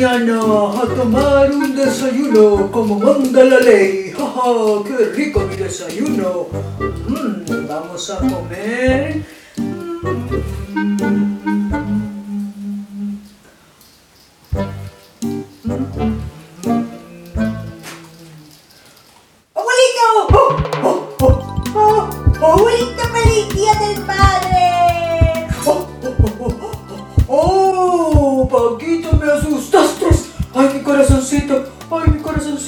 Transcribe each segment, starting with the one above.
mañana a tomar un desayuno como manda la ley. ¡Ja, ja! qué rico mi desayuno! Mm, vamos a comer. ¡Abuelito!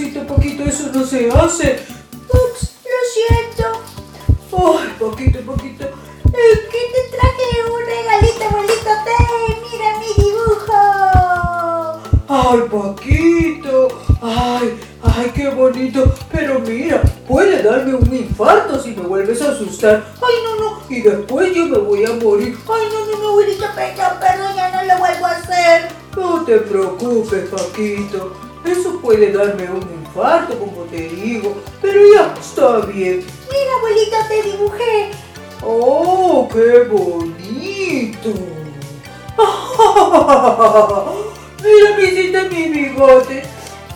Mi corazoncito, Paquito! ¡Eso no se hace! Ups, lo siento. ¡Ay, Paquito, Paquito! Es que te traje un regalito, abuelito. ¡Te! ¡Mira mi dibujo! ¡Ay, Paquito! ¡Ay, ay, qué bonito! Pero mira, puede darme un infarto si me vuelves a asustar. ¡Ay, no, no! Y después yo me voy a morir. Ay, no, no, no, abuelito, perdón, perdón, ya no lo vuelvo a hacer. No te preocupes, Paquito. Eso puede darme un infarto, como te digo. Pero ya está bien. Mira, abuelito, te dibujé. ¡Oh, qué bonito! Mira, me hiciste mi bigote.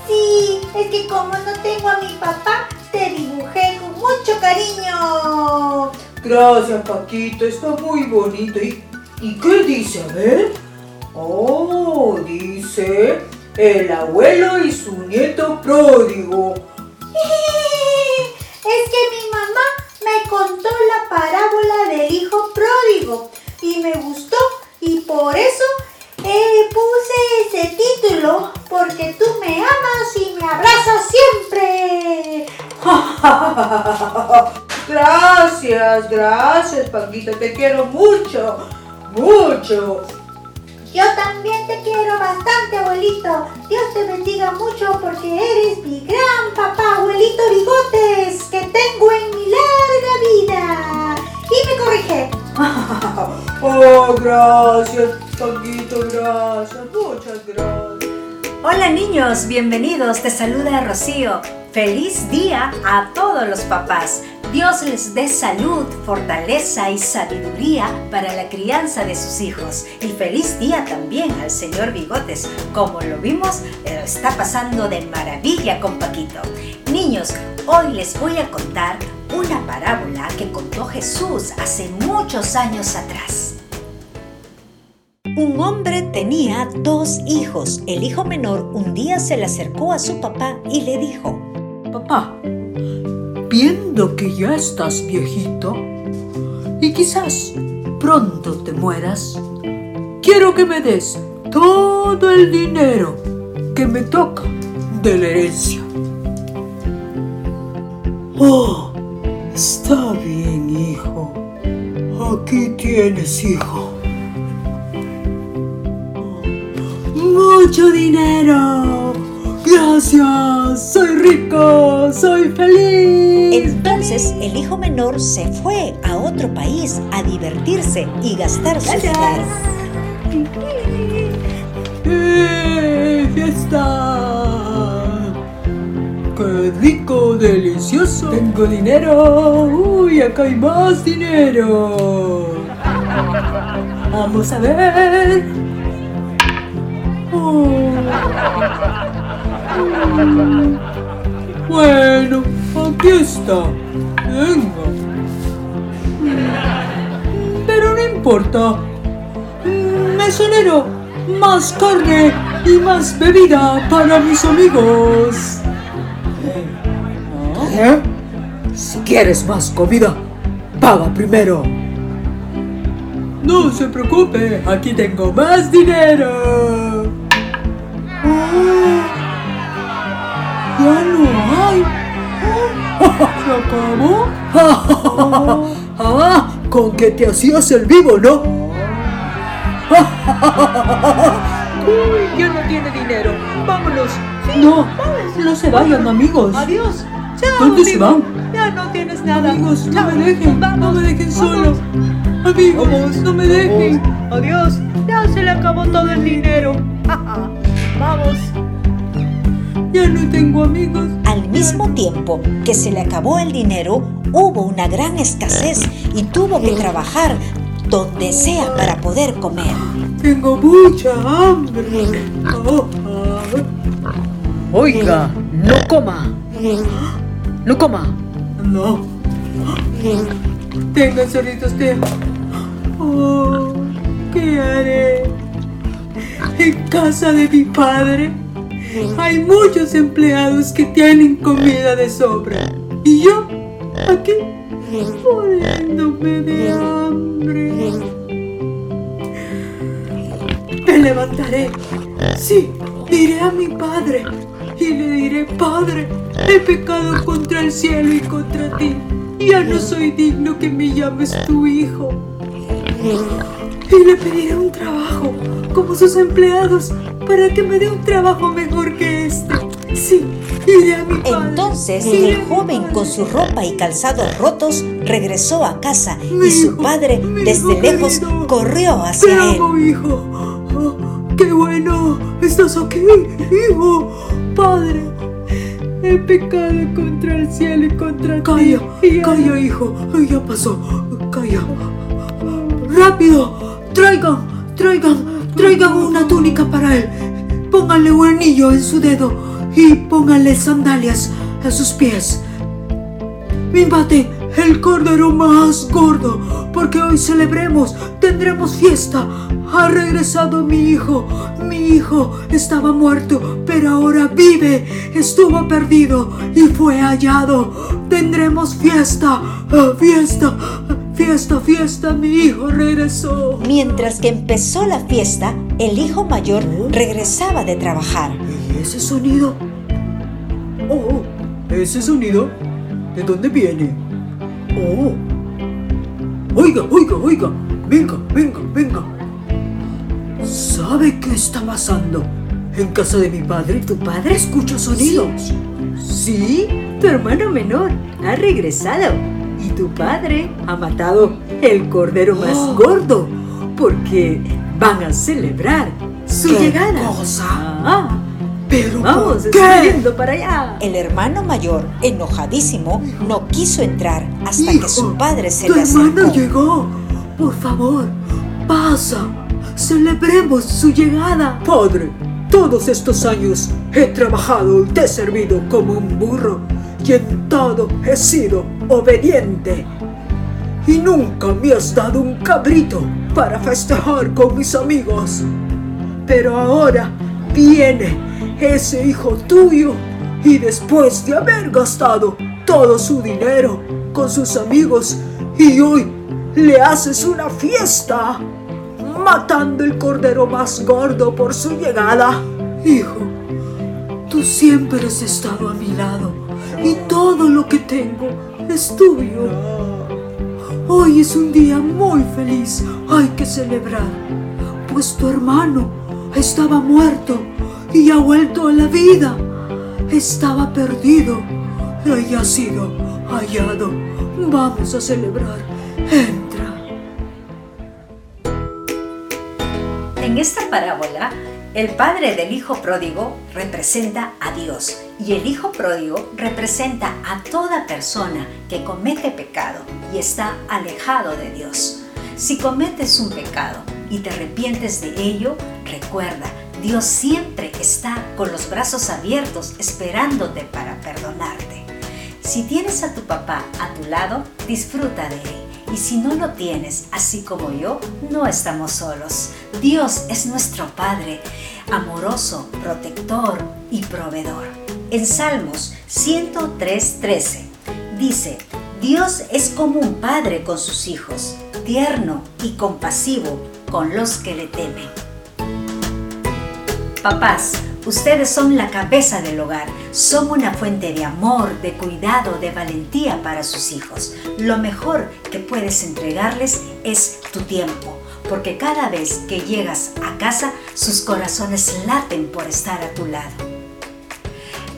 Sí, es que como no tengo a mi papá, te dibujé con mucho cariño. Gracias, Paquito, está muy bonito. ¿Y, ¿y qué dice? A ver. Oh, dice el abuelo y su nieto pródigo. Es que mi mamá me contó la parábola del hijo pródigo y me gustó y por eso eh, puse ese título porque tú me amas y me abrazas siempre. Gracias, gracias, Paquito, te quiero mucho, mucho. Yo también te quiero bastante, abuelito. Dios te bendiga mucho porque eres mi gran papá, abuelito Bigotes, que tengo en mi larga vida. Y me corrige. Oh, gracias, Paquito, gracias, muchas gracias. Hola niños, bienvenidos, te saluda Rocío. Feliz día a todos los papás. Dios les dé salud, fortaleza y sabiduría para la crianza de sus hijos. Y feliz día también al señor Bigotes. Como lo vimos, está pasando de maravilla con Paquito. Niños, hoy les voy a contar una parábola que contó Jesús hace muchos años atrás. Un hombre tenía dos hijos. El hijo menor un día se le acercó a su papá y le dijo, Papá, viendo que ya estás viejito y quizás pronto te mueras, quiero que me des todo el dinero que me toca de la herencia. Oh, está bien, hijo. Aquí tienes, hijo. Mucho dinero. Gracias. Soy rico. Soy feliz. Entonces el hijo menor se fue a otro país a divertirse y gastar su dinero. ¡Eh, fiesta! ¡Qué rico, delicioso! Tengo dinero. Uy, acá hay más dinero. Vamos a ver. Oh. Mm. Bueno, aquí está. Venga. Pero no importa. Mesonero, más carne y más bebida para mis amigos. ¿Eh? Si quieres más comida, paga primero. No se preocupe, aquí tengo más dinero. Ah, ya no hay. ¿Se acabó? ah, con que te hacías el vivo, ¿no? Uy, ya no tiene dinero. Vámonos. no, no se vayan, amigos. Adiós. Chao. ¿Dónde se van? Ya no tienes nada. Amigos, no me dejen, no me dejen vamos. solo. Amigos, no me dejen. Adiós. Ya se le acabó todo el dinero. Vamos. Ya no tengo amigos. Al mismo tiempo que se le acabó el dinero, hubo una gran escasez y tuvo que trabajar donde sea para poder comer. Tengo mucha hambre. Oh, Oiga, no coma. No coma. No. Tenga solito usted. Oh, ¿qué haré? En casa de mi padre hay muchos empleados que tienen comida de sobra. Y yo, aquí, muriéndome de hambre. Me levantaré. Sí, iré a mi padre y le diré, Padre, he pecado contra el cielo y contra ti. Ya no soy digno que me llames tu hijo. Y le pediré un trabajo, como sus empleados, para que me dé un trabajo mejor que este. Sí, iré a mi padre. Entonces Iré el joven con su ropa y calzados rotos regresó a casa Mi y su hijo, padre desde hijo lejos querido. corrió Te hacia él. amo, hijo. Oh, ¡Qué bueno! ¿Estás aquí, hijo? Padre, he pecado contra el cielo y contra Calla, ti. calla, hijo. Ay, Ya pasó. Calla. ¡Rápido! Traigan, traigan, traigan una túnica para él. Pónganle un anillo en su dedo y pónganle sandalias a sus pies. Mímate el cordero más gordo, porque hoy celebremos, tendremos fiesta. Ha regresado mi hijo. Mi hijo estaba muerto, pero ahora vive. Estuvo perdido y fue hallado. Tendremos fiesta, fiesta, fiesta, fiesta. Mi hijo regresó. Mientras que empezó la fiesta, el hijo mayor regresaba de trabajar. ¿Y ese sonido? Oh, ese sonido, ¿de dónde viene? Oh. Oiga, oiga, oiga. Venga, venga, venga. ¿Sabe qué está pasando? En casa de mi padre, tu padre escucha sonidos. Sí, tu hermano menor ha regresado y tu padre ha matado el cordero más Oh. gordo porque van a celebrar su ¿Qué llegada. cosa? Ah, Pero vamos, yendo para allá. El hermano mayor, enojadísimo, no quiso entrar hasta que su padre se tu le hermano acercó. llegó. Por favor, pasa. Celebremos su llegada. Padre, todos estos años he trabajado y te he servido como un burro y en todo he sido obediente. Y nunca me has dado un cabrito para festejar con mis amigos. Pero ahora viene ese hijo tuyo y después de haber gastado todo su dinero con sus amigos y hoy le haces una fiesta matando el cordero más gordo por su llegada. Hijo, tú siempre has estado a mi lado y todo lo que tengo es tuyo. Hoy es un día muy feliz, hay que celebrar, pues tu hermano estaba muerto y ha vuelto a la vida. Estaba perdido y ha sido hallado. Vamos a celebrar. Entra. En esta parábola, el padre del hijo pródigo representa a Dios y el hijo pródigo representa a toda persona que comete pecado y está alejado de Dios. Si cometes un pecado y te arrepientes de ello, recuerda, Dios siempre está con los brazos abiertos esperándote para perdonarte. Si tienes a tu papá a tu lado, disfruta de él. Y si no lo tienes, así como yo, no estamos solos. Dios es nuestro Padre, amoroso, protector y proveedor. En Salmos 103:13 dice, Dios es como un padre con sus hijos, tierno y compasivo con los que le temen. Papás, ustedes son la cabeza del hogar, son una fuente de amor, de cuidado, de valentía para sus hijos. Lo mejor que puedes entregarles es tu tiempo, porque cada vez que llegas a casa, sus corazones laten por estar a tu lado.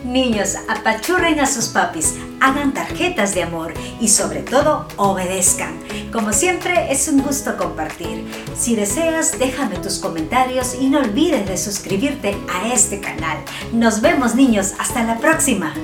Niños, apachurren a sus papis, hagan tarjetas de amor y sobre todo obedezcan. Como siempre es un gusto compartir. Si deseas, déjame tus comentarios y no olvides de suscribirte a este canal. Nos vemos niños, hasta la próxima.